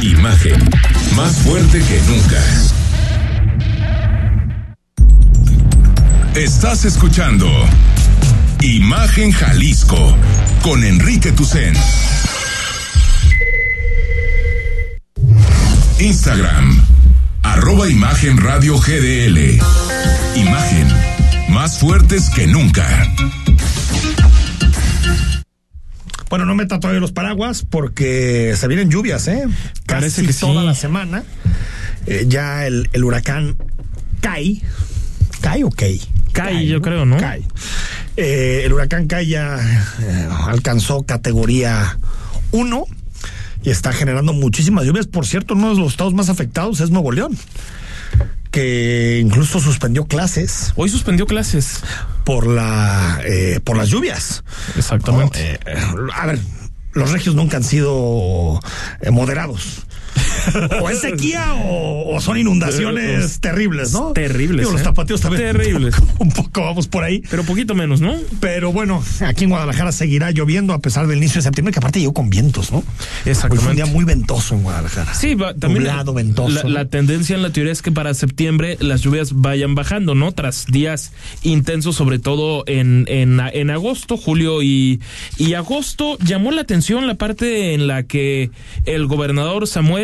Imagen, más fuerte que nunca. Estás escuchando Imagen Jalisco con Enrique Tucen. Instagram, arroba Imagen Radio GDL. Imagen, más fuertes que nunca. Bueno, no meta todavía los paraguas porque se vienen lluvias, ¿eh? Parece Casi que sí. toda la semana. Eh, ya el, el huracán Kai. ¿Kai o Kay? Kai, yo creo, ¿no? Kai. Eh, el huracán Kai ya eh, alcanzó categoría 1 y está generando muchísimas lluvias. Por cierto, uno de los estados más afectados es Nuevo León, que incluso suspendió clases. Hoy suspendió clases. Por la eh, por las lluvias. Exactamente. No, eh, a ver, los regios nunca han sido eh, moderados. o es sequía o, o son inundaciones terribles, ¿no? Terribles. Digo, los ¿eh? tapatíos también. Terribles. Un poco vamos por ahí. Pero poquito menos, ¿no? Pero bueno, aquí en Guadalajara seguirá lloviendo a pesar del inicio de septiembre, que aparte llegó con vientos, ¿no? Hoy fue un Exactamente. día muy ventoso en Guadalajara. Sí, va- también Nublado, ventoso. La, la tendencia en la teoría es que para septiembre las lluvias vayan bajando, ¿no? Tras días intensos, sobre todo en, en, en agosto, julio y, y agosto, llamó la atención la parte en la que el gobernador Samuel,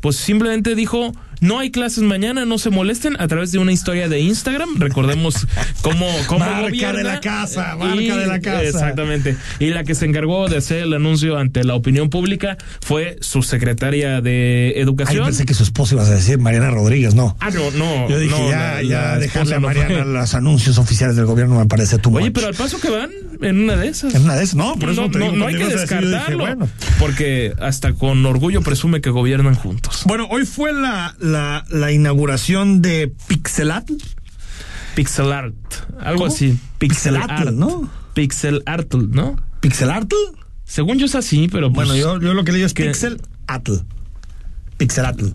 pues simplemente dijo. No hay clases mañana, no se molesten a través de una historia de Instagram. Recordemos cómo, cómo Marca gobierna. de la casa, marca Y- de la casa. Exactamente. Y la que se encargó de hacer el anuncio ante la opinión pública fue su secretaria de Ay, Educación. pensé que su esposa ibas a decir Mariana Rodríguez, no. Ah, no, no. Yo dije, no, ya, la- ya la dejarle a Mariana los anuncios oficiales del gobierno me parece tu Oye, pero al paso que van, en una de esas. En una de esas, no, por eso no, te no- digo, no hay que dije, descartarlo. bueno. Porque hasta con orgullo presume que gobiernan juntos. Bueno, hoy fue la, la, la inauguración de Pixelatl. Pixel art. Algo ¿Cómo? así. Pixel art. ¿no? Pixel art, ¿no? ¿Pixelatl? Según yo es así, pero pues, Bueno, yo, yo lo que leí es que- Pixelatl.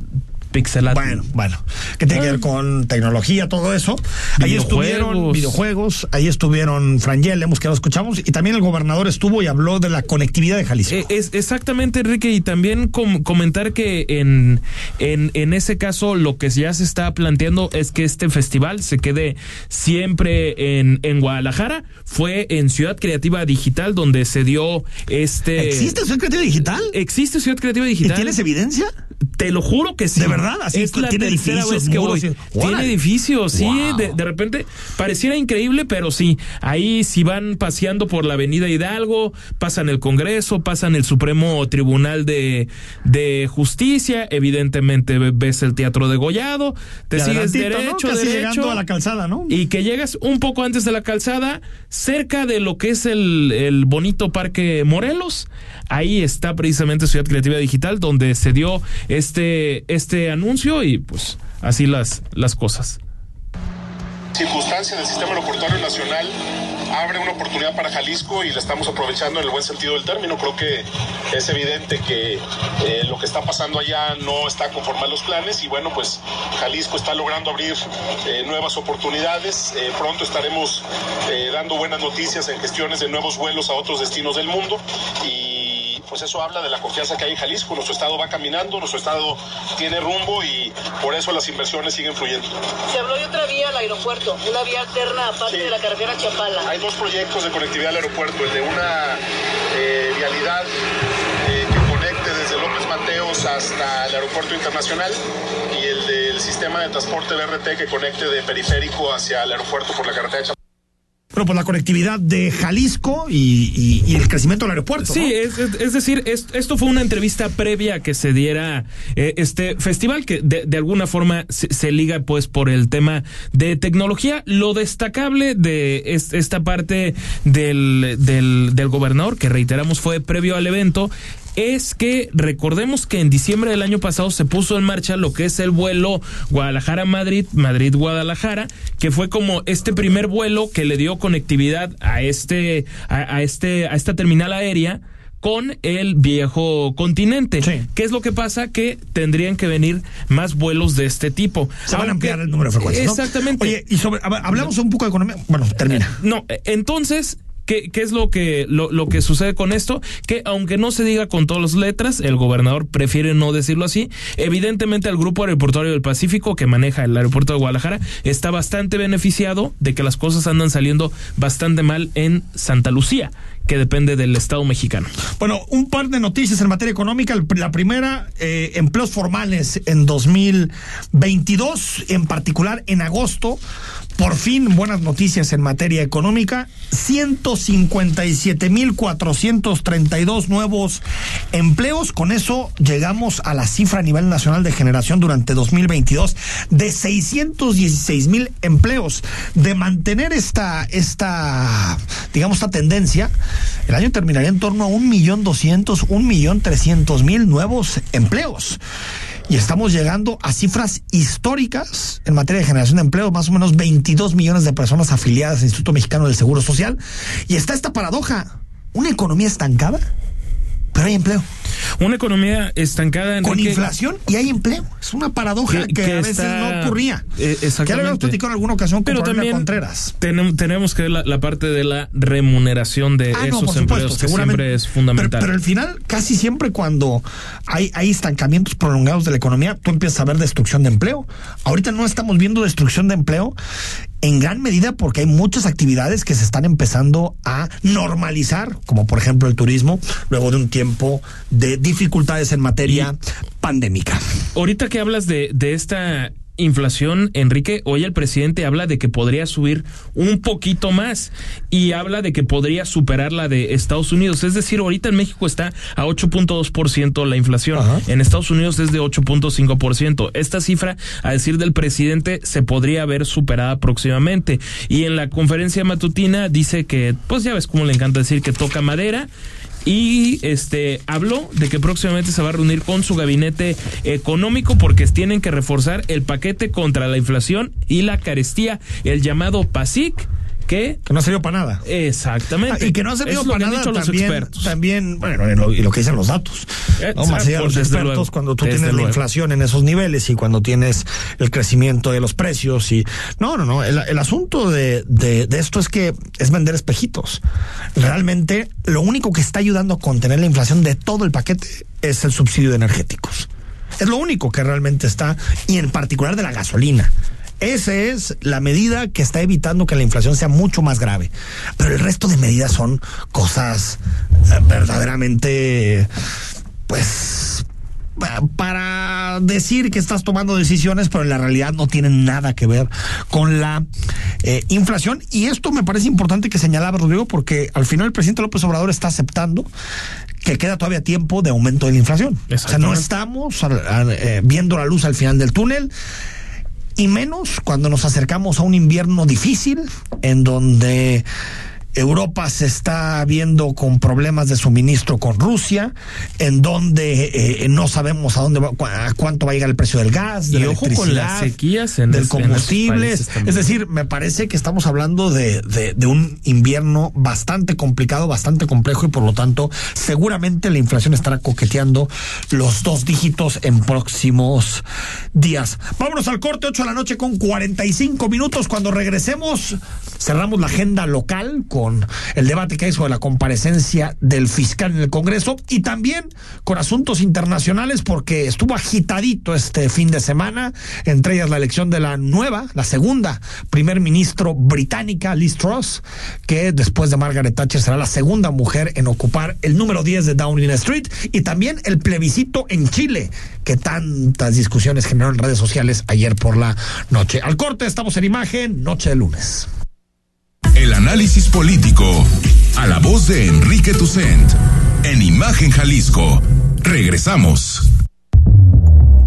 Pixelados. Bueno, bueno. Que tiene que ver con tecnología, todo eso. Ahí estuvieron videojuegos, ahí estuvieron Frangel, hemos que lo escuchamos, y también el gobernador estuvo y habló de la conectividad de Jalisco. Eh, es exactamente, Enrique, y también com- comentar que en, en, en ese caso lo que ya se está planteando es que este festival se quede siempre en, en Guadalajara. Fue en Ciudad Creativa Digital donde se dio este... ¿Existe Ciudad Creativa Digital? Existe Ciudad Creativa Digital. ¿Y tienes evidencia? Te lo juro que sí. ¿De verdad? Así es la tiene tercera edificios, vez que muros voy. y- Tiene edificios, sí. Wow. De, de repente pareciera increíble, pero sí. Ahí si van paseando por la Avenida Hidalgo, pasan el Congreso, pasan el Supremo Tribunal de, de Justicia, evidentemente ve- ves el Teatro de Gollado, te sigues ¿no? derecho, Casi derecho. llegando a la calzada, ¿no? Y que llegas un poco antes de la calzada, cerca de lo que es el, el bonito Parque Morelos. Ahí está precisamente Ciudad Creativa Digital, donde se dio este, este anuncio y pues así las, las cosas. circunstancia del sistema aeroportuario nacional abre una oportunidad para Jalisco y la estamos aprovechando en el buen sentido del término. Creo que es evidente que eh, lo que está pasando allá no está conforme a los planes y bueno, pues Jalisco está logrando abrir eh, nuevas oportunidades. Eh, pronto estaremos eh, dando buenas noticias en gestiones de nuevos vuelos a otros destinos del mundo y pues eso habla de la confianza que hay en Jalisco. Nuestro estado va caminando, nuestro estado tiene rumbo y por eso las inversiones siguen fluyendo. Se habló de otra vía al aeropuerto, una vía alterna aparte de la carretera Chapala. Hay dos proyectos de conectividad al aeropuerto, el de una eh, vialidad eh, que conecte desde López Mateos hasta el aeropuerto internacional y el del sistema de transporte BRT que conecte de periférico hacia el aeropuerto por la carretera Chapala. Bueno, pues la conectividad de Jalisco y, y- y el crecimiento del aeropuerto. Sí, ¿no? es, es- es decir, es- esto fue una entrevista previa a que se diera eh, este festival que de, de alguna forma se, se liga pues por el tema de tecnología. Lo destacable de es- esta parte del, del, del gobernador, que reiteramos fue previo al evento, es que recordemos que en diciembre del año pasado se puso en marcha lo que es el vuelo Guadalajara-Madrid, Madrid-Guadalajara, que fue como este primer vuelo que le dio conectividad a este, a, a este, a esta terminal aérea con el viejo continente. ¿Qué es lo que pasa? Que tendrían que venir más vuelos de este tipo. Se van a ampliar el número de frecuencias. ¿no? Exactamente. Oye, y sobre, hablamos un poco de economía. Bueno, termina. No, entonces, ¿qué, qué es lo que, lo, lo que sucede con esto? Que aunque no se diga con todas las letras, el gobernador prefiere no decirlo así. Evidentemente, el Grupo Aeroportuario del Pacífico, que maneja el aeropuerto de Guadalajara, está bastante beneficiado de que las cosas andan saliendo bastante mal en Santa Lucía, que depende del Estado mexicano. Bueno, un par de noticias en materia económica. La primera, eh, empleos formales en 2022, en particular en agosto. Por fin, buenas noticias en materia económica. 157.432 nuevos empleos. Con eso llegamos a la cifra a nivel nacional de generación durante 2022 de 616.000 empleos. De mantener esta, esta, digamos, esta tendencia, el año terminaría en torno a un millón doscientos, un millón trescientos mil nuevos empleos. Y estamos llegando a cifras históricas en materia de generación de empleo, más o menos 22 millones de personas afiliadas al Instituto Mexicano del Seguro Social. Y está esta paradoja, una economía estancada, pero hay empleo. Una economía estancada. Con Enrique, inflación y hay empleo. Es una paradoja que, que- que a veces está- no ocurría. Eh, Que ya lo habíamos exactamente. platicado en alguna ocasión con Pero también Contreras. tenem- tenemos que ver la, la parte de la remuneración de Ah, no, esos por supuesto, empleos, que siempre es fundamental. Pero, pero al final, casi siempre cuando hay, hay estancamientos prolongados de la economía, tú empiezas a ver destrucción de empleo. Ahorita no estamos viendo destrucción de empleo en gran medida porque hay muchas actividades que se están empezando a normalizar, como por ejemplo el turismo, luego de un tiempo de dificultades en materia pandémica. Ahorita que hablas de, de esta inflación, Enrique, hoy el presidente habla de que podría subir un poquito más y habla de que podría superar la de Estados Unidos. Es decir, ahorita en México está a 8.2% la inflación. En Estados Unidos es de 8.5%. Esta cifra, a decir del presidente, se podría ver superada próximamente. Y en la conferencia matutina dice que, pues ya ves cómo le encanta decir que toca madera y este habló de que próximamente se va a reunir con su gabinete económico porque tienen que reforzar el paquete contra la inflación y la carestía, el llamado PASIC que que no ha servido para nada. Exactamente. Ah, y que no ha servido para nada también, expertos. también, bueno, y lo, y lo que dicen los datos. ¿no? Exacto, Más allá de los expertos, luego, cuando tú tienes la inflación en esos niveles y cuando tienes el crecimiento de los precios y no, no, no. El, el asunto de, de, de esto es que es vender espejitos. Realmente, lo único que está ayudando a contener la inflación de todo el paquete es el subsidio de energéticos. Es lo único que realmente está, y en particular de la gasolina. Esa es la medida que está evitando que la inflación sea mucho más grave. Pero el resto de medidas son cosas eh, verdaderamente, pues, pa- para decir que estás tomando decisiones, pero en la realidad no tienen nada que ver con la eh, inflación. Y esto me parece importante que señalaba Rodrigo, porque al final el presidente López Obrador está aceptando que queda todavía tiempo de aumento de la inflación. O sea, no estamos eh, viendo la luz al final del túnel. Y menos cuando nos acercamos a un invierno difícil, en donde Europa se está viendo con problemas de suministro con Rusia, en donde eh, no sabemos a dónde va, a cuánto va a llegar el precio del gas, de Y la ojo con las sequías en del combustible. Es decir, me parece que estamos hablando de, de- de un invierno bastante complicado, bastante complejo y por lo tanto seguramente la inflación estará coqueteando los dos dígitos en próximos días. Vámonos al corte, 8 de la noche con 45 minutos. Cuando regresemos, cerramos la agenda local con el debate que hay sobre la comparecencia del fiscal en el Congreso y también con asuntos internacionales porque estuvo agitadito este fin de semana, entre ellas la elección de la nueva, la segunda primer ministro británica, Liz Truss, que después de Margaret Thatcher será la segunda mujer en ocupar el número 10 de Downing Street y también el plebiscito en Chile, que tantas discusiones generó en redes sociales ayer por la noche. Al corte estamos en imagen, noche de lunes. El análisis político. A la voz de Enrique Tucent. En Imagen Jalisco. Regresamos.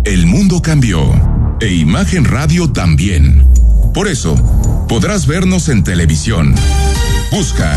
El mundo cambió. E Imagen Radio también. Por eso, podrás vernos en televisión. Busca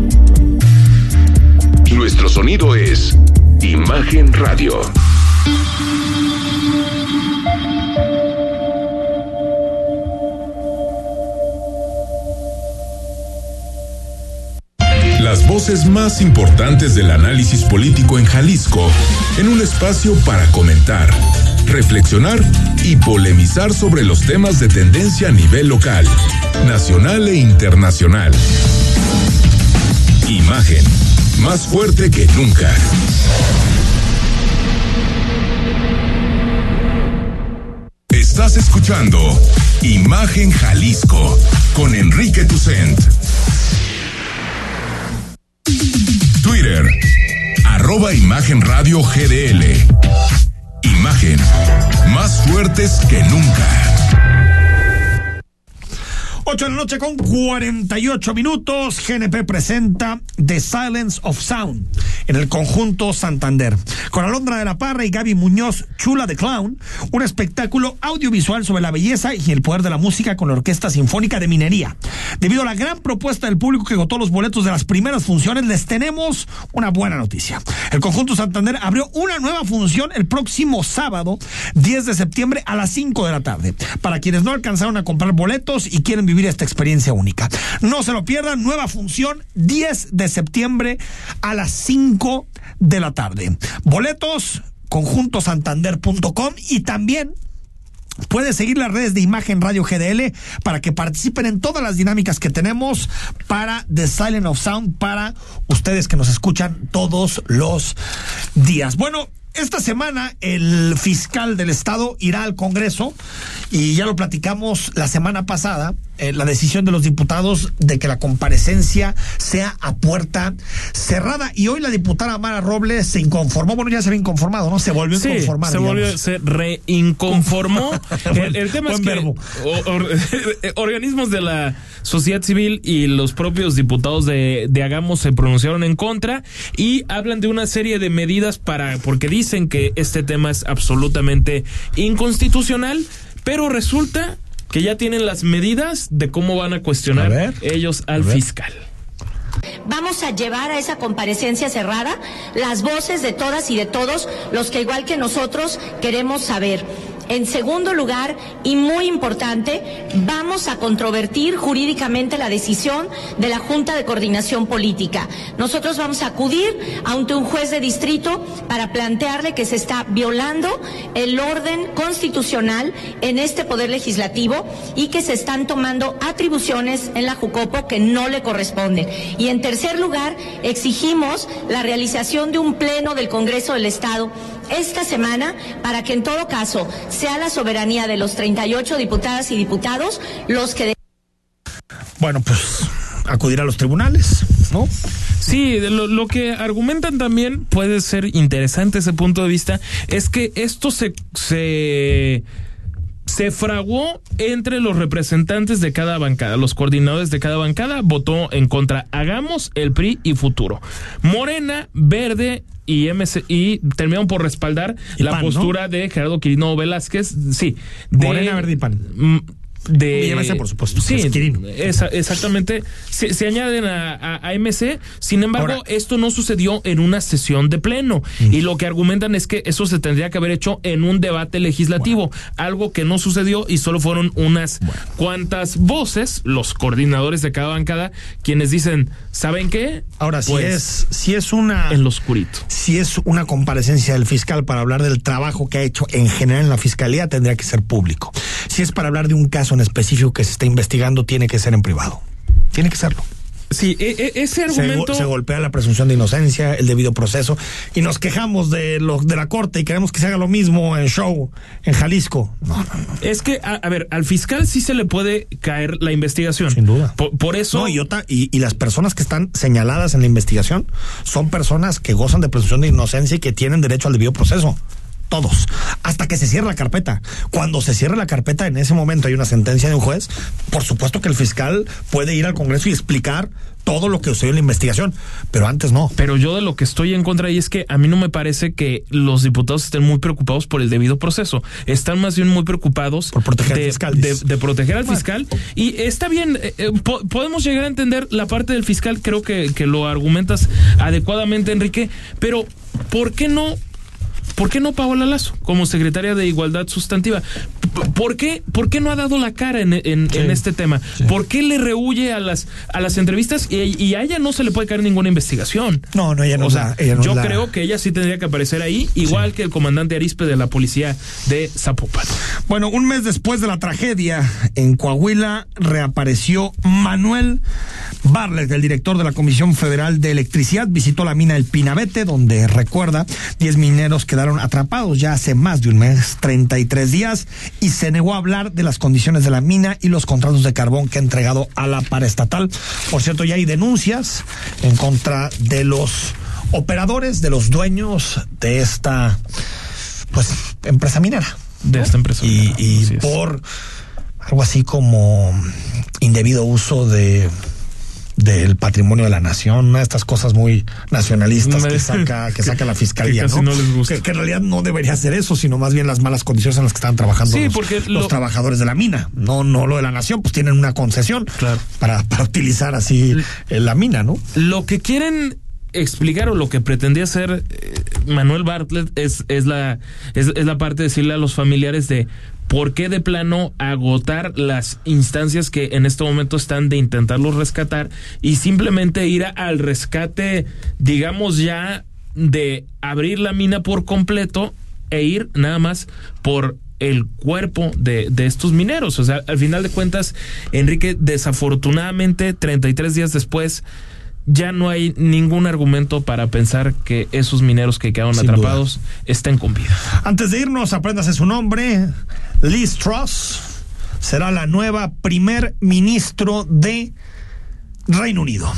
Nuestro sonido es Imagen Radio. Las voces más importantes del análisis político en Jalisco, en un espacio para comentar, reflexionar y polemizar sobre los temas de tendencia a nivel local, nacional e internacional. Imagen, más fuerte que nunca. Estás escuchando Imagen Jalisco con Enrique Tucent. Twitter, arroba Imagen Radio GDL. Imagen, más fuertes que nunca. 8 de la noche con 48 minutos. GNP presenta The Silence of Sound en el conjunto Santander. Con Alondra de la Parra y Gaby Muñoz, Chula de Clown, un espectáculo audiovisual sobre la belleza y el poder de la música con la Orquesta Sinfónica de Minería. Debido a la gran propuesta del público que agotó los boletos de las primeras funciones, les tenemos una buena noticia. El conjunto Santander abrió una nueva función el próximo sábado, 10 de septiembre a las 5 de la tarde. Para quienes no alcanzaron a comprar boletos y quieren vivir esta experiencia única. No se lo pierdan, nueva función 10 de septiembre a las 5 de la tarde. Boletos conjuntosantander.com y también Puedes seguir las redes de Imagen Radio GDL para que participen en todas las dinámicas que tenemos para The Silent of Sound para ustedes que nos escuchan todos los días. Bueno, esta semana el fiscal del estado irá al Congreso y ya lo platicamos la semana pasada, eh, la decisión de los diputados de que la comparecencia sea a puerta cerrada y hoy la diputada Mara Robles se inconformó, bueno ya se había inconformado, ¿no? Se volvió a Sí, inconformar. se volvió, se reinconformó. el, el tema es que verbo. o- or- organismos de la sociedad civil y los propios diputados de, de Hagamos se pronunciaron en contra y hablan de una serie de medidas para, porque dicen que este tema es absolutamente inconstitucional, pero resulta que ya tienen las medidas de cómo van a cuestionar ellos al fiscal. Vamos a llevar a esa comparecencia cerrada las voces de todas y de todos los que igual que nosotros queremos saber. En segundo lugar, y muy importante, vamos a controvertir jurídicamente la decisión de la Junta de Coordinación Política. Nosotros vamos a acudir ante un juez de distrito para plantearle que se está violando el orden constitucional en este poder legislativo y que se están tomando atribuciones en la Jucopo que no le corresponden. Y en tercer lugar, exigimos la realización de un pleno del Congreso del Estado esta semana para que en todo caso sea la soberanía de los 38 diputadas y diputados los que Bueno, pues acudir a los tribunales, ¿no? Sí, de lo, lo que argumentan también puede ser interesante ese punto de vista, es que esto se, se, se fraguó entre los representantes de cada bancada, los coordinadores de cada bancada, votó en contra Hagamos, el PRI y Futuro. Morena, Verde y MC y terminaron por respaldar Y la PAN, ¿no? postura de Gerardo Quirino Velázquez, sí, de, Morena, Verde y PAN. Mm, De, MC, por supuesto, Sí, esa- exactamente. Se, se añaden a, a- a MC. Sin embargo, esto no sucedió en una sesión de pleno. Y lo que argumentan es que eso se tendría que haber hecho en un debate legislativo. Algo que no sucedió y solo fueron unas cuantas voces, los coordinadores de cada bancada, quienes dicen, ¿saben qué? Ahora, si Pues, es, si es una. En lo oscurito. Si es una comparecencia del fiscal para hablar del trabajo que ha hecho en general en la fiscalía, tendría que ser público. Si es para hablar de un caso en específico que se está investigando, tiene que ser en privado. Tiene que serlo. Sí, e- e- ese Se, argumento. go- se golpea la presunción de inocencia, el debido proceso, y nos quejamos de lo de la corte y queremos que se haga lo mismo en show en Jalisco. No, no, no. Es que, a, a ver, al fiscal sí se le puede caer la investigación. Sin duda. Por, por eso. No, y, otra- y, y las personas que están señaladas en la investigación son personas que gozan de presunción de inocencia y que tienen derecho al debido proceso. Todos. Hasta que se cierre la carpeta. Cuando se cierre la carpeta, en ese momento hay una sentencia de un juez. Por supuesto que el fiscal puede ir al Congreso y explicar todo lo que sucedió en la investigación. Pero antes no. Pero yo de lo que estoy en contra ahí es que a mí no me parece que los diputados estén muy preocupados por el debido proceso. Están más bien muy preocupados por proteger de, al fiscal, de- dices. de proteger al fiscal. Y está bien, eh, eh, po- podemos llegar a entender la parte del fiscal, creo que, que lo argumentas adecuadamente, Enrique, pero ¿por qué no ¿Por qué no Paola Lazo como secretaria de Igualdad Sustantiva? ¿Por qué, por qué no ha dado la cara en, en- en este tema? ¿Por qué le rehuye a las, a las entrevistas y, y a ella no se le puede caer ninguna investigación? No, no, ella no O sea, la- ella no yo la- creo que ella sí tendría que aparecer ahí, igual que el comandante Arispe de la policía de Zapopan. Bueno, un mes después de la tragedia en Coahuila, reapareció Manuel Barlet, el director de la Comisión Federal de Electricidad, visitó la mina El Pinabete, donde recuerda, 10 mineros quedaron atrapados ya hace más de un mes, 33 días, y se negó a hablar de las condiciones de la mina y los contratos de carbón que ha entregado a la paraestatal. Por cierto, ya hay denuncias en contra de los operadores, de los dueños de esta pues empresa minera De esta empresa. y, y por algo así como indebido uso de del patrimonio de la nación, una de estas cosas muy nacionalistas que saca, que saca la fiscalía, que casi ¿no? no les gusta. Que, que en realidad no debería ser eso, sino más bien las malas condiciones en las que estaban trabajando Sí, los, porque los lo- trabajadores de la mina. No, no lo de la nación, pues tienen una concesión para, para utilizar así eh, la mina, ¿no? Lo que quieren explicar o lo que pretendía hacer eh, Manuel Bartlett es, es, la, es, es la parte de decirle a los familiares de por qué de plano agotar las instancias que en este momento están de intentarlos rescatar y simplemente ir al rescate, digamos ya, de abrir la mina por completo e ir nada más por el cuerpo de, de estos mineros. O sea, al final de cuentas, Enrique, desafortunadamente, 33 días después, ya no hay ningún argumento para pensar que esos mineros que quedaron Sin atrapados estén con vida. Antes de irnos, apréndase su nombre. Liz Truss será la nueva primer ministro de Reino Unido.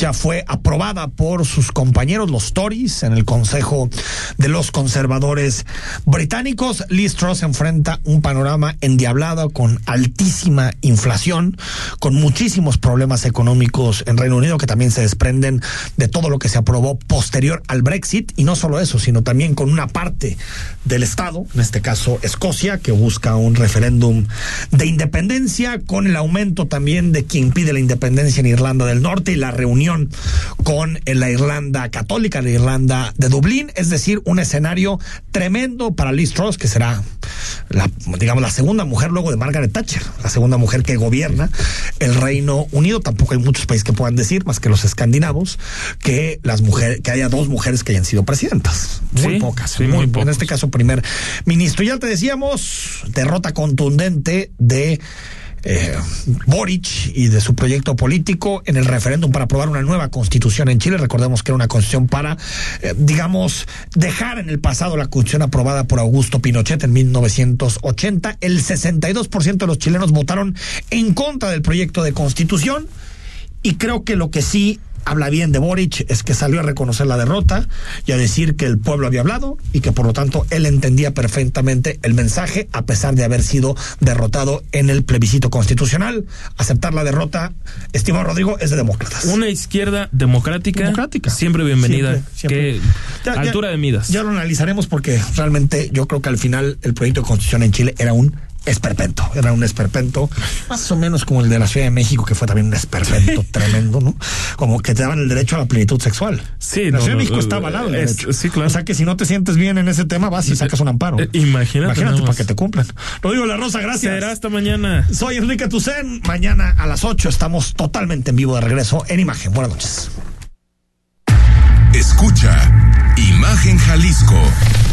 Ya fue aprobada por sus compañeros, los Tories, en el Consejo de los Conservadores Británicos. Liz Truss enfrenta un panorama endiablado con altísima inflación, con muchísimos problemas económicos en Reino Unido que también se desprenden de todo lo que se aprobó posterior al Brexit. Y no solo eso, sino también con una parte del Estado, en este caso Escocia, que busca un referéndum de independencia, con el aumento también de quien pide la independencia en Irlanda del Norte y la reunión con la Irlanda católica, la Irlanda de Dublín, es decir, un escenario tremendo para Liz Truss, que será la, digamos, la segunda mujer luego de Margaret Thatcher, la segunda mujer que gobierna el Reino Unido. Tampoco hay muchos países que puedan decir, más que los escandinavos, que las mujeres, que haya dos mujeres que hayan sido presidentas. Muy Sí, pocas, sí, muy, muy en este caso primer ministro. Ya te decíamos, derrota contundente de eh, Boric y de su proyecto político en el referéndum para aprobar una nueva constitución en Chile. Recordemos que era una constitución para, eh, digamos, dejar en el pasado la constitución aprobada por Augusto Pinochet en 1980. El 62% de los chilenos votaron en contra del proyecto de constitución y creo que lo que sí habla bien de Boric es que salió a reconocer la derrota y a decir que el pueblo había hablado y que por lo tanto él entendía perfectamente el mensaje a pesar de haber sido derrotado en el plebiscito constitucional. Aceptar la derrota, estimado Rodrigo, es de demócratas. Una izquierda democrática, siempre bienvenida. Siempre, siempre. Que Ya- ya- altura de midas. Ya lo analizaremos porque realmente yo creo que al final el proyecto de constitución en Chile era un esperpento, era un esperpento más o menos como el de la Ciudad de México que fue también un esperpento tremendo, ¿no? Como que te daban el derecho a la plenitud sexual. Sí, la no, Ciudad de México no, está avalado el es- derecho. sí, claro. O sea que si no te sientes bien en ese tema vas y sacas un amparo. Eh, imagínate Imagínate para que te cumplan. Rodrigo La Rosa, gracias. Será hasta mañana. Soy Enrique Tucen. Mañana a las 8 estamos totalmente en vivo de regreso en imagen. Buenas noches. Escucha Imagen Jalisco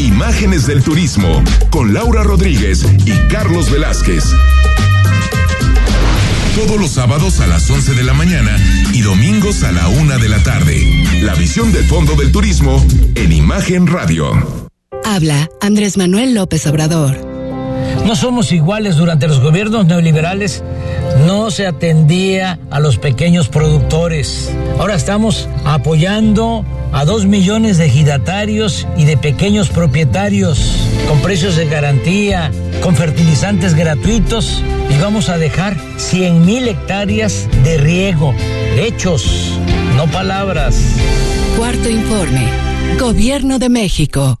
Imágenes del Turismo con Laura Rodríguez y Carlos Velázquez. Todos los sábados a las 11 de la mañana y domingos a la una de la tarde. La visión del fondo del turismo en Imagen Radio. Habla Andrés Manuel López Obrador. No somos iguales durante los gobiernos neoliberales. No se atendía a los pequeños productores. Ahora estamos apoyando a dos millones de ejidatarios y de pequeños propietarios con precios de garantía, con fertilizantes gratuitos y vamos a dejar 100 mil hectáreas de riego. Hechos, no palabras. Cuarto informe. Gobierno de México.